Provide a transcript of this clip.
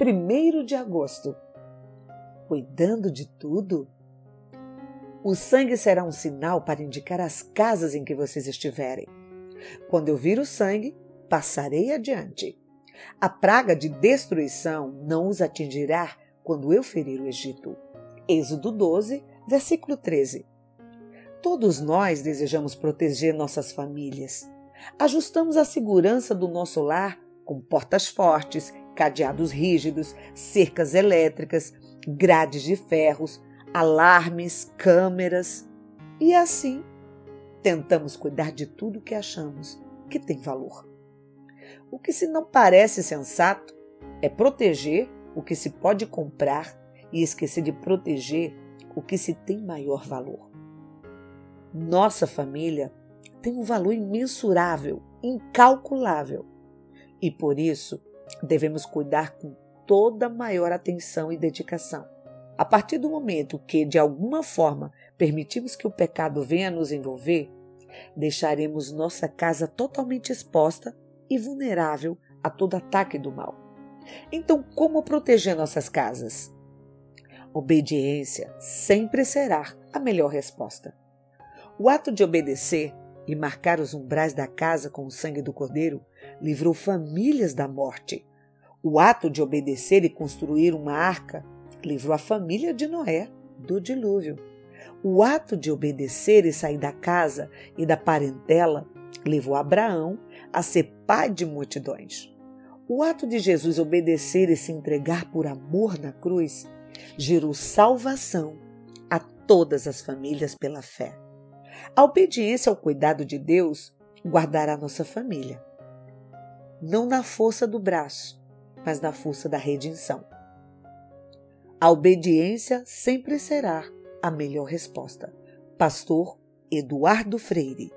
1 de agosto. Cuidando de tudo? O sangue será um sinal para indicar as casas em que vocês estiverem. Quando eu vir o sangue, passarei adiante. A praga de destruição não os atingirá quando eu ferir o Egito. Êxodo 12, versículo 13. Todos nós desejamos proteger nossas famílias. Ajustamos a segurança do nosso lar com portas fortes, cadeados rígidos, cercas elétricas, grades de ferros, alarmes, câmeras. E assim, tentamos cuidar de tudo que achamos que tem valor. O que se não parece sensato é proteger o que se pode comprar e esquecer de proteger o que se tem maior valor. Nossa família tem um valor imensurável, incalculável, e por isso devemos cuidar com toda maior atenção e dedicação. A partir do momento que, de alguma forma, permitimos que o pecado venha nos envolver, deixaremos nossa casa totalmente exposta e vulnerável a todo ataque do mal. Então, como proteger nossas casas? Obediência sempre será a melhor resposta. O ato de obedecer e marcar os umbrais da casa com o sangue do cordeiro livrou famílias da morte. O ato de obedecer e construir uma arca livrou a família de Noé do dilúvio. O ato de obedecer e sair da casa e da parentela levou Abraão a ser pai de multidões. O ato de Jesus obedecer e se entregar por amor na cruz gerou salvação a todas as famílias pela fé. A obediência ao cuidado de Deus guardará nossa família. Não na força do braço, mas na força da redenção. A obediência sempre será a melhor resposta. Pastor Eduardo Freire